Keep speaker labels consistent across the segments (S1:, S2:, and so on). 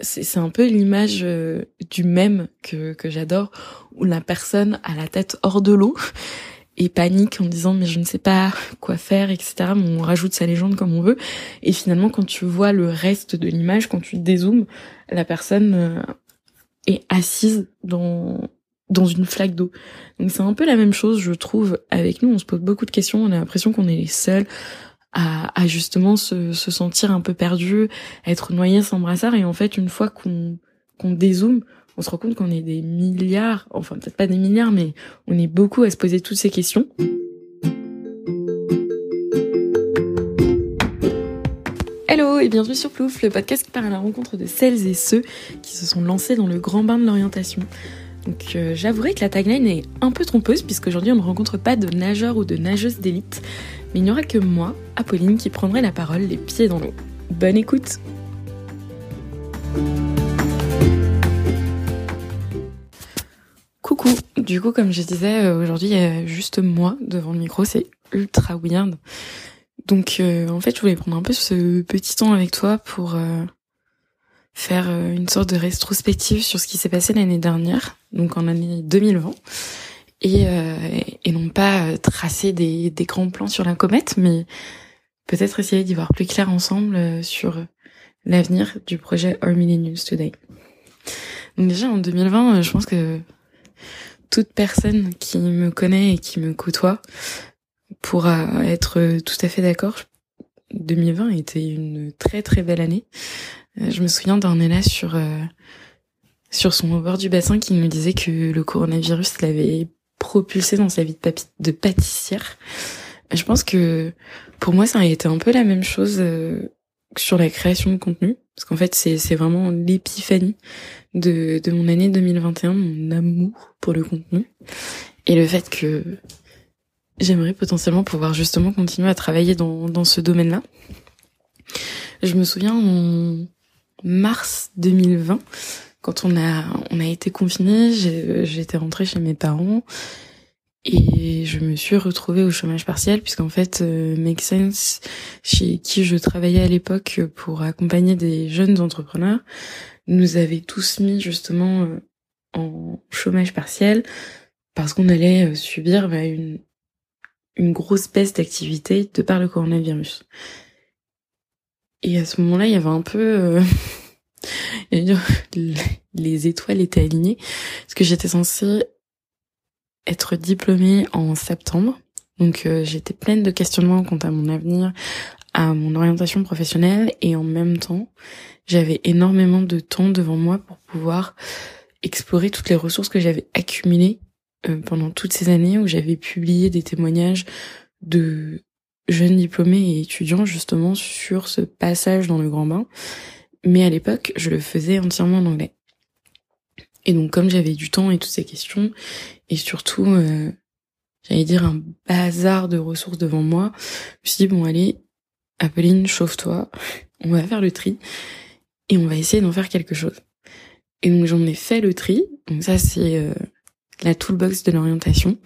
S1: c'est un peu l'image euh, du même que, que j'adore, où la personne a la tête hors de l'eau et panique en disant mais je ne sais pas quoi faire, etc. On rajoute sa légende comme on veut. Et finalement, quand tu vois le reste de l'image, quand tu dézoomes, la personne euh, est assise dans dans une flaque d'eau. Donc c'est un peu la même chose, je trouve, avec nous. On se pose beaucoup de questions, on a l'impression qu'on est les seuls à, justement se, se, sentir un peu perdu, être noyé sans brassard. Et en fait, une fois qu'on qu'on dézoome, on se rend compte qu'on est des milliards, enfin peut-être pas des milliards, mais on est beaucoup à se poser toutes ces questions. Hello et bienvenue sur Plouf, le podcast qui part à la rencontre de celles et ceux qui se sont lancés dans le grand bain de l'orientation. Donc euh, j'avouerai que la tagline est un peu trompeuse puisqu'aujourd'hui on ne rencontre pas de nageurs ou de nageuses d'élite, mais il n'y aura que moi, Apolline, qui prendrai la parole les pieds dans l'eau. Bonne écoute Coucou, du coup comme je disais, euh, aujourd'hui il y a juste moi devant le micro, c'est ultra weird. Donc euh, en fait je voulais prendre un peu ce petit temps avec toi pour faire une sorte de rétrospective sur ce qui s'est passé l'année dernière, donc en année 2020, et, et non pas tracer des, des grands plans sur la comète, mais peut-être essayer d'y voir plus clair ensemble sur l'avenir du projet Our News Today. Donc déjà en 2020, je pense que toute personne qui me connaît et qui me côtoie pourra être tout à fait d'accord. 2020 était une très très belle année. Euh, je me souviens d'un élève sur euh, sur son bord du bassin qui nous disait que le coronavirus l'avait propulsé dans sa vie de, de pâtissière. Je pense que pour moi ça a été un peu la même chose euh, sur la création de contenu parce qu'en fait c'est c'est vraiment l'épiphanie de, de mon année 2021, mon amour pour le contenu et le fait que j'aimerais potentiellement pouvoir justement continuer à travailler dans, dans ce domaine-là. Je me souviens en mars 2020, quand on a on a été confinés, j'étais rentrée chez mes parents et je me suis retrouvée au chômage partiel puisqu'en fait euh, Make Sense chez qui je travaillais à l'époque pour accompagner des jeunes entrepreneurs nous avait tous mis justement euh, en chômage partiel parce qu'on allait euh, subir bah, une, une grosse baisse d'activité de par le coronavirus. Et à ce moment-là, il y avait un peu... Euh, les étoiles étaient alignées parce que j'étais censée être diplômée en septembre. Donc j'étais pleine de questionnements quant à mon avenir, à mon orientation professionnelle et en même temps, j'avais énormément de temps devant moi pour pouvoir explorer toutes les ressources que j'avais accumulées euh, pendant toutes ces années où j'avais publié des témoignages de jeunes diplômés et étudiants justement sur ce passage dans le grand bain. Mais à l'époque, je le faisais entièrement en anglais. Et donc comme j'avais du temps et toutes ces questions, et surtout, euh, j'allais dire un bazar de ressources devant moi, je me suis dit, bon allez, Apolline, chauffe-toi, on va faire le tri et on va essayer d'en faire quelque chose. Et donc j'en ai fait le tri. Donc ça c'est euh, la toolbox de l'orientation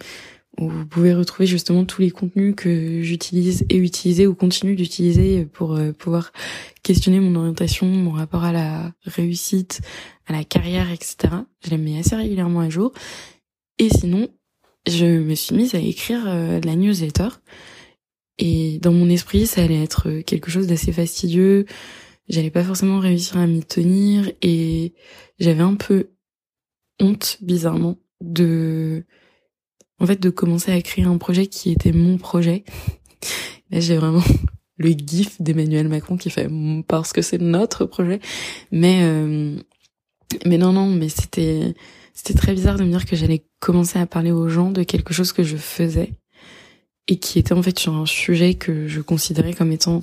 S1: où vous pouvez retrouver justement tous les contenus que j'utilise et utiliser ou continue d'utiliser pour euh, pouvoir questionner mon orientation, mon rapport à la réussite, à la carrière, etc. Je les mets assez régulièrement à jour. Et sinon, je me suis mise à écrire euh, la newsletter. Et dans mon esprit, ça allait être quelque chose d'assez fastidieux, j'allais pas forcément réussir à m'y tenir et j'avais un peu honte bizarrement de en fait de commencer à créer un projet qui était mon projet. Là j'ai vraiment le gif d'Emmanuel Macron qui fait parce que c'est notre projet mais euh, mais non non mais c'était c'était très bizarre de me dire que j'allais commencer à parler aux gens de quelque chose que je faisais et qui était en fait sur un sujet que je considérais comme étant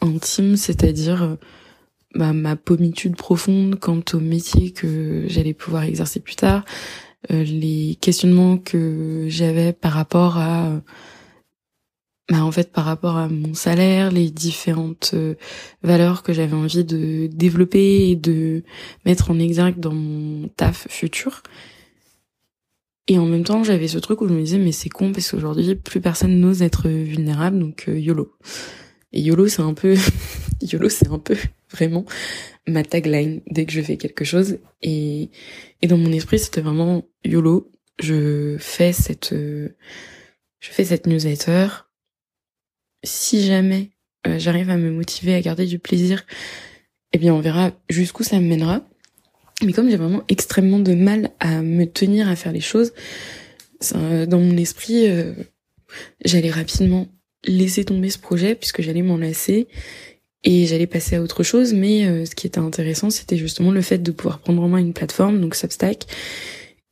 S1: intime, c'est-à-dire euh, bah, ma pommitude profonde quant au métier que j'allais pouvoir exercer plus tard, les questionnements que j'avais par rapport à bah, en fait par rapport à mon salaire, les différentes euh, valeurs que j'avais envie de développer et de mettre en exergue dans mon taf futur. Et en même temps, j'avais ce truc où je me disais mais c'est con parce qu'aujourd'hui plus personne n'ose être vulnérable donc YOLO. Et YOLO, c'est un peu, YOLO, c'est un peu vraiment ma tagline dès que je fais quelque chose. Et, et dans mon esprit, c'était vraiment YOLO. Je fais cette, je fais cette newsletter. Si jamais euh, j'arrive à me motiver à garder du plaisir, eh bien, on verra jusqu'où ça me mènera. Mais comme j'ai vraiment extrêmement de mal à me tenir à faire les choses, dans mon esprit, euh, j'allais rapidement laisser tomber ce projet puisque j'allais m'en lasser et j'allais passer à autre chose. Mais euh, ce qui était intéressant, c'était justement le fait de pouvoir prendre en main une plateforme, donc Substack,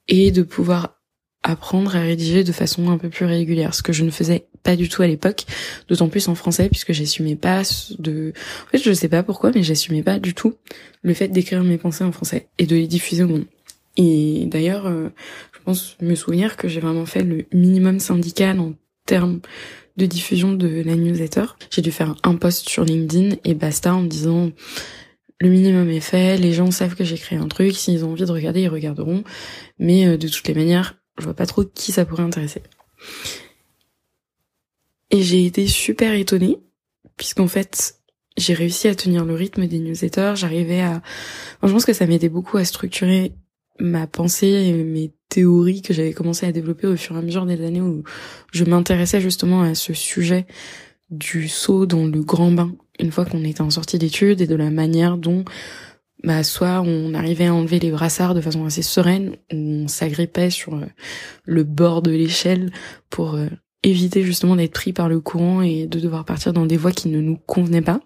S1: et de pouvoir apprendre à rédiger de façon un peu plus régulière, ce que je ne faisais pas du tout à l'époque, d'autant plus en français puisque j'assumais pas de en fait, je sais pas pourquoi mais j'assumais pas du tout le fait d'écrire mes pensées en français et de les diffuser au monde. Et d'ailleurs, euh, je pense me souvenir que j'ai vraiment fait le minimum syndical en termes de diffusion de la newsletter. J'ai dû faire un post sur LinkedIn et basta en me disant le minimum est fait, les gens savent que j'ai créé un truc, s'ils ont envie de regarder, ils regarderont. Mais euh, de toutes les manières, je vois pas trop qui ça pourrait intéresser. Et j'ai été super étonnée, puisqu'en fait, j'ai réussi à tenir le rythme des newsletters, j'arrivais à... je pense que ça m'aidait beaucoup à structurer ma pensée et mes théories que j'avais commencé à développer au fur et à mesure des années où je m'intéressais justement à ce sujet du saut dans le grand bain une fois qu'on était en sortie d'études et de la manière dont bah soit on arrivait à enlever les brassards de façon assez sereine, on s'agrippait sur euh, le bord de l'échelle pour euh, éviter justement d'être pris par le courant et de devoir partir dans des voies qui ne nous convenaient pas.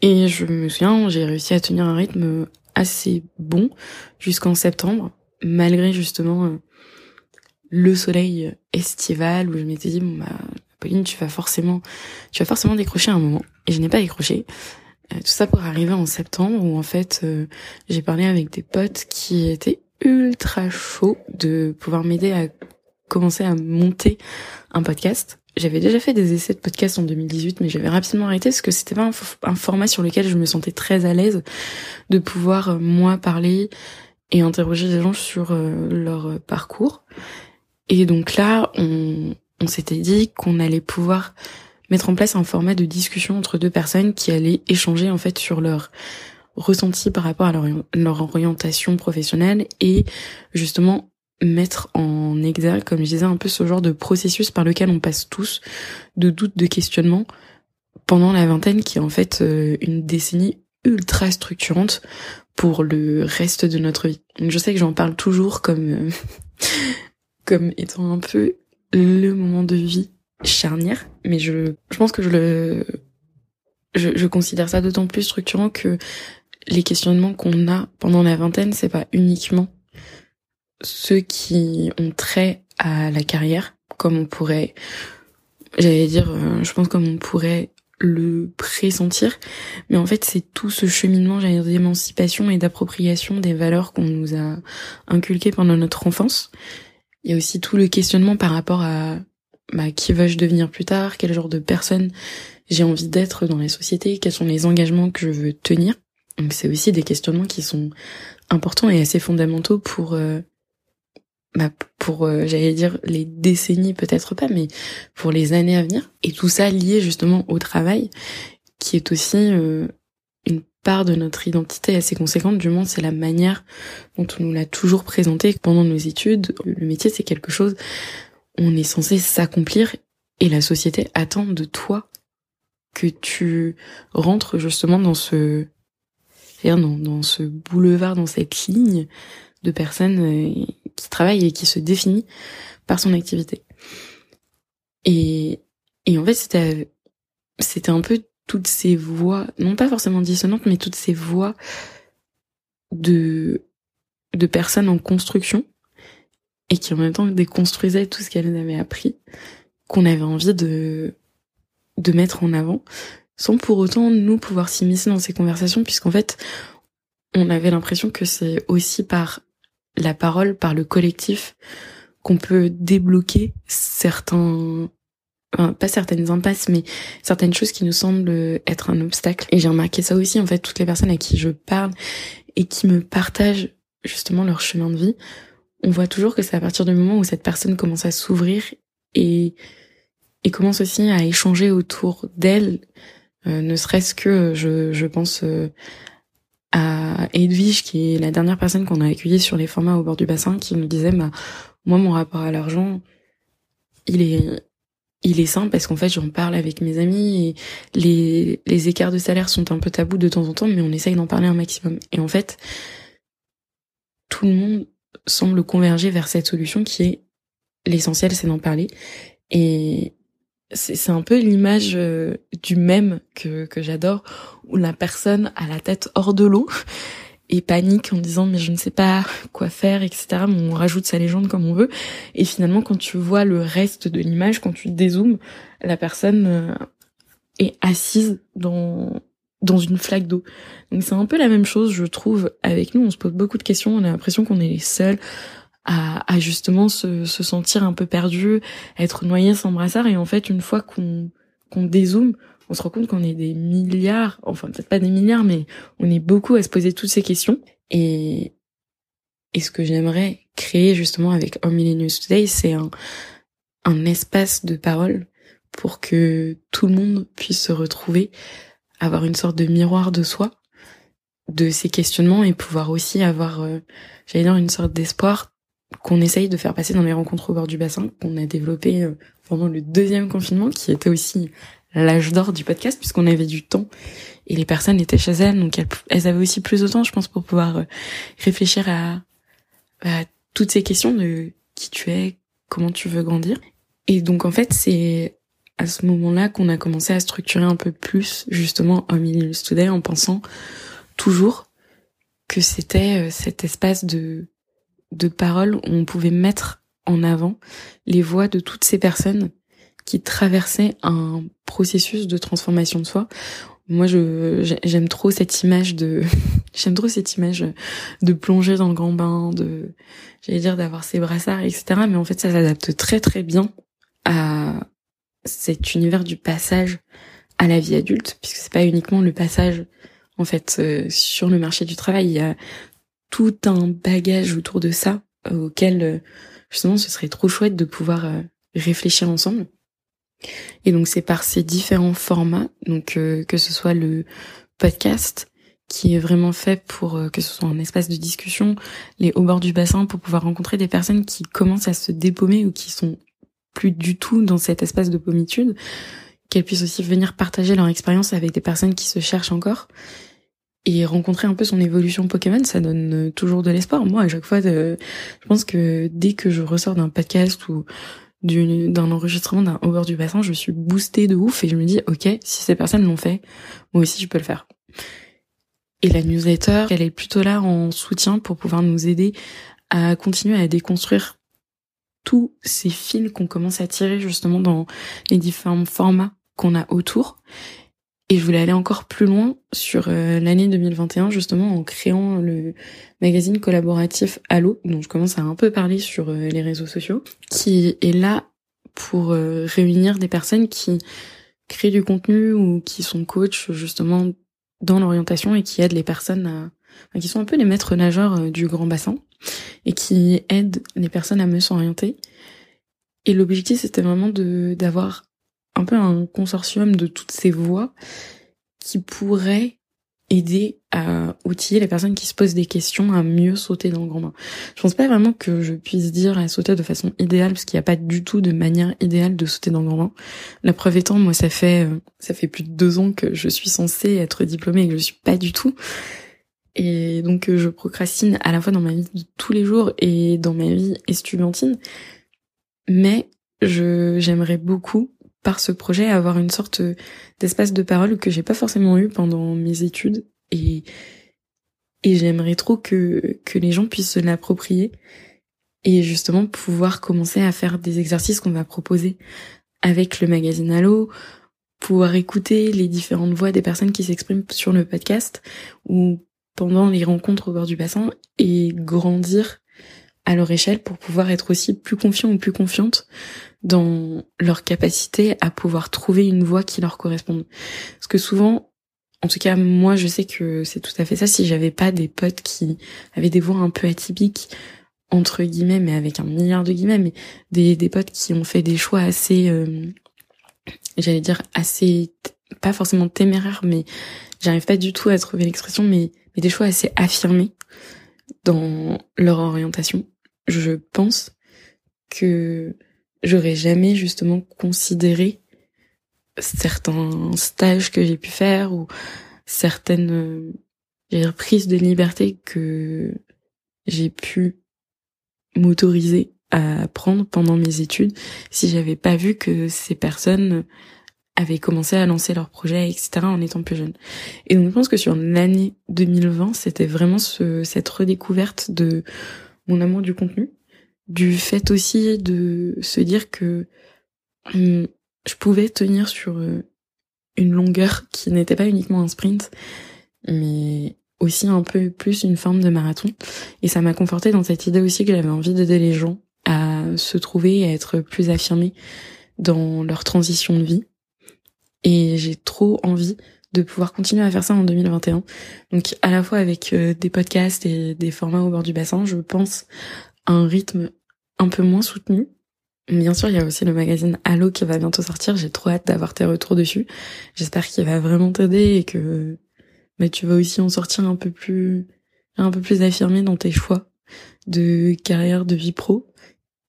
S1: Et je me souviens, j'ai réussi à tenir un rythme assez bon jusqu'en septembre, malgré justement euh, le soleil estival où je m'étais dit bon bah Pauline tu vas forcément tu vas forcément décrocher un moment et je n'ai pas décroché euh, tout ça pour arriver en septembre où en fait euh, j'ai parlé avec des potes qui étaient ultra chauds de pouvoir m'aider à commencer à monter un podcast. J'avais déjà fait des essais de podcast en 2018, mais j'avais rapidement arrêté parce que c'était pas un, format sur lequel je me sentais très à l'aise de pouvoir euh, moi parler et interroger des gens sur leur parcours. Et donc là, on, on s'était dit qu'on allait pouvoir mettre en place un format de discussion entre deux personnes qui allaient échanger en fait sur leur ressenti par rapport à leur, leur orientation professionnelle et justement mettre en exergue, comme je disais, un peu ce genre de processus par lequel on passe tous de doutes, de questionnements pendant la vingtaine qui est en fait euh, une décennie ultra structurante pour le reste de notre vie. Je sais que j'en parle toujours comme euh, comme étant un peu le moment de vie charnière, mais je, je pense que je le, je considère ça d'autant plus structurant que les questionnements qu'on a pendant la vingtaine, c'est pas uniquement ceux qui ont trait à la carrière, comme on pourrait, j'allais dire, euh, je pense comme on pourrait le pressentir, mais en fait c'est tout ce cheminement, j'allais dire, d'émancipation et d'appropriation des valeurs qu'on nous a inculquées pendant notre enfance. Il y a aussi tout le questionnement par rapport à bah, qui veux-je devenir plus tard, quel genre de personne j'ai envie d'être dans la société, quels sont les engagements que je veux tenir. Donc c'est aussi des questionnements qui sont importants et assez fondamentaux pour euh, bah, pour euh, j'allais dire les décennies peut-être pas mais pour les années à venir. Et tout ça lié justement au travail qui est aussi euh, une part de notre identité assez conséquente du moins c'est la manière dont on nous l'a toujours présenté pendant nos études. Le métier c'est quelque chose on est censé s'accomplir et la société attend de toi que tu rentres justement dans ce dans, dans ce boulevard, dans cette ligne de personnes euh, qui travaillent et qui se définit par son activité. Et, et en fait, c'était, un peu toutes ces voix, non pas forcément dissonantes, mais toutes ces voix de, personnes en construction et qui en même temps déconstruisait tout ce qu'elle avait appris, qu'on avait envie de, de mettre en avant, sans pour autant nous pouvoir s'immiscer dans ces conversations, puisqu'en fait, on avait l'impression que c'est aussi par la parole, par le collectif, qu'on peut débloquer certains pas certaines impasses, mais certaines choses qui nous semblent être un obstacle. Et j'ai remarqué ça aussi, en fait, toutes les personnes à qui je parle et qui me partagent justement leur chemin de vie on voit toujours que c'est à partir du moment où cette personne commence à s'ouvrir et, et commence aussi à échanger autour d'elle, euh, ne serait-ce que, je, je pense, euh, à Edwige, qui est la dernière personne qu'on a accueillie sur les formats au bord du bassin, qui nous disait, bah, moi, mon rapport à l'argent, il est, il est simple parce qu'en fait, j'en parle avec mes amis et les, les écarts de salaire sont un peu tabous de temps en temps, mais on essaye d'en parler un maximum. Et en fait, tout le monde semble converger vers cette solution qui est l'essentiel, c'est d'en parler. Et c'est un peu l'image euh, du même que, que j'adore, où la personne a la tête hors de l'eau et panique en disant mais je ne sais pas quoi faire, etc. on rajoute sa légende comme on veut. Et finalement, quand tu vois le reste de l'image, quand tu dézoomes, la personne euh, est assise dans dans une flaque d'eau. Donc c'est un peu la même chose, je trouve, avec nous. On se pose beaucoup de questions, on a l'impression qu'on est les seuls à, à justement se, se, sentir un peu perdu, être noyé sans brassard. Et en fait, une fois qu'on qu'on dézoome, on se rend compte qu'on est des milliards, enfin peut-être pas des milliards, mais on est beaucoup à se poser toutes ces questions. Et, et ce que j'aimerais créer justement avec Home News Today, c'est un, un espace de parole pour que tout le monde puisse se retrouver, avoir une sorte de miroir de soi, de ces questionnements et pouvoir aussi avoir, euh, j'allais dire, une sorte d'espoir qu'on essaye de faire passer dans les rencontres au bord du bassin, qu'on a développé euh, pendant le deuxième confinement, qui était aussi l'âge d'or du podcast, puisqu'on avait du temps et les personnes étaient chez elles, donc elles, avaient aussi plus de temps, je pense, pour pouvoir euh, réfléchir à, toutes ces questions de qui tu es, comment tu veux grandir. Et donc en fait, c'est à ce moment-là qu'on a commencé à structurer un peu plus justement Homme Today en pensant toujours que c'était euh, cet espace de de parole où on pouvait mettre en avant les voix de toutes ces personnes qui traversaient un processus de transformation de soi. Moi, je j'aime trop cette image de j'aime trop cette image de plonger dans le grand bain, de j'allais dire d'avoir ses brassards, etc. Mais en fait, ça s'adapte très très bien à cet univers du passage à la vie adulte, puisque c'est pas uniquement le passage en fait euh, sur le marché du travail. Tout un bagage autour de ça euh, auquel euh, justement ce serait trop chouette de pouvoir euh, réfléchir ensemble. Et donc c'est par ces différents formats, donc que ce soit le podcast qui est vraiment fait pour que ce soit un espace de discussion, les hauts bords du bassin pour pouvoir rencontrer des personnes qui commencent à se dépaumer ou qui sont plus du tout dans cet espace de pommitude, qu'elles puissent aussi venir partager leur expérience avec des personnes qui se cherchent encore et rencontrer un peu son évolution Pokémon, ça donne euh, toujours de l'espoir. Moi, à chaque fois, je pense que dès que je ressors d'un podcast ou d'un enregistrement d'un over du bassin, je suis boostée de ouf et je me dis, ok, si ces personnes l'ont fait, moi aussi je peux le faire. Et la newsletter, elle est plutôt là en soutien pour pouvoir nous aider à continuer à déconstruire tous ces fils qu'on commence à tirer justement dans les différents formats qu'on a autour et je voulais aller encore plus loin sur euh, l'année 2021, justement en créant le magazine collaboratif Allo, dont je commence à un peu parler sur euh, les réseaux sociaux, qui est là pour euh, réunir des personnes qui créent du contenu ou qui sont coachs justement dans l'orientation et qui aident les personnes à, qui sont un peu les maîtres nageurs du grand bassin et qui aident les personnes à mieux s'orienter. Et l'objectif, c'était vraiment de d'avoir un peu un consortium de toutes ces voix qui pourraient aider à outiller les personnes qui se posent des questions à mieux sauter dans le grand bain. Je pense pas vraiment que je puisse dire à sauter de façon idéale parce qu'il n'y a pas du tout de manière idéale de sauter dans le grand bain. La preuve étant, moi, ça fait euh, ça fait plus de deux ans que je suis censée être diplômée et que je suis pas du tout. Et donc euh, je procrastine à la fois dans ma vie de tous les jours et dans ma vie estudiantine. Mais je j'aimerais beaucoup par ce projet avoir une sorte d'espace de parole que j'ai pas forcément eu pendant mes études. Et et j'aimerais trop que que les gens puissent se l'approprier et justement pouvoir commencer à faire des exercices qu'on va proposer avec le magazine Allo, pouvoir écouter les différentes voix des personnes qui s'expriment sur le podcast ou pendant les rencontres au bord du bassin et grandir à leur échelle pour pouvoir être aussi plus confiant ou plus confiante dans leur capacité à pouvoir trouver une voie qui leur corresponde. Parce que souvent, en tout cas, moi, je sais que c'est tout à fait ça. Si j'avais pas des potes qui avaient des voix un peu atypiques, entre guillemets, mais avec un milliard de guillemets, mais des, des potes qui ont fait des choix assez, euh, j'allais dire assez, pas forcément téméraires, mais j'arrive pas du tout à trouver l'expression, mais des choix assez affirmés dans leur orientation. Je pense que j'aurais jamais justement considéré certains stages que j'ai pu faire ou certaines euh, prises de liberté que j'ai pu m'autoriser à prendre pendant mes études si j'avais pas vu que ces personnes avaient commencé à lancer leurs projets, etc. en étant plus jeunes. Et donc je pense que sur l'année 2020, c'était vraiment ce, cette redécouverte de mon amour du contenu, du fait aussi de se dire que hum, je pouvais tenir sur euh, une longueur qui n'était pas uniquement un sprint, mais aussi un peu plus une forme de marathon. Et ça m'a conforté dans cette idée aussi que j'avais envie d'aider les gens à se trouver et à être plus affirmés dans leur transition de vie. Et j'ai trop envie de pouvoir continuer à faire ça en 2021. Donc à la fois avec euh, des podcasts et des formats au bord du bassin, je pense à un rythme un peu moins soutenu. Bien sûr, il y a aussi le magazine Allo qui va bientôt sortir. J'ai trop hâte d'avoir tes retours dessus. J'espère qu'il va vraiment t'aider et que tu vas aussi en sortir un peu plus un peu plus affirmé dans tes choix de carrière, de vie pro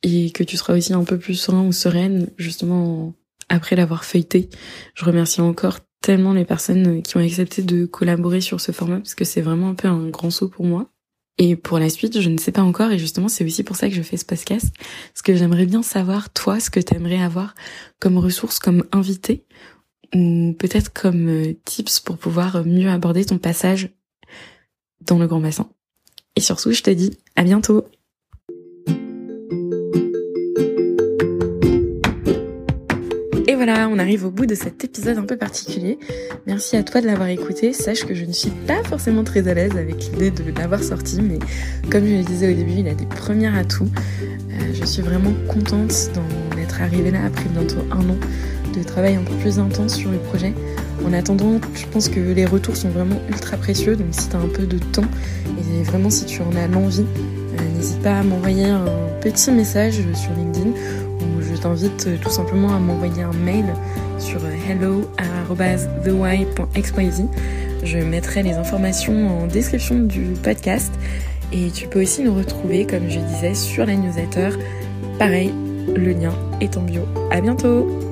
S1: et que tu seras aussi un peu plus serein ou sereine justement après l'avoir feuilleté. Je remercie encore tellement les personnes qui ont accepté de collaborer sur ce format parce que c'est vraiment un peu un grand saut pour moi. Et pour la suite, je ne sais pas encore et justement c'est aussi pour ça que je fais ce podcast parce que j'aimerais bien savoir toi ce que tu aimerais avoir comme ressource, comme invité ou peut-être comme euh, tips pour pouvoir mieux aborder ton passage dans le grand bassin. Et surtout, je te dis à bientôt on arrive au bout de cet épisode un peu particulier. Merci à toi de l'avoir écouté. Sache que je ne suis pas forcément très à l'aise avec l'idée de l'avoir sorti, mais comme je le disais au début, il a des premiers atouts. Euh, je suis vraiment contente d'en être arrivée là après bientôt un an de travail un peu plus intense sur le projet. En attendant, je pense que les retours sont vraiment ultra précieux, donc si tu as un peu de temps et vraiment si tu en as l'envie, euh, n'hésite pas à m'envoyer un petit message sur LinkedIn t'invite tout simplement à m'envoyer un mail sur hello@thewhy.xyz. Je mettrai les informations en description du podcast et tu peux aussi nous retrouver, comme je disais, sur la newsletter. Pareil, le lien est en bio. À bientôt!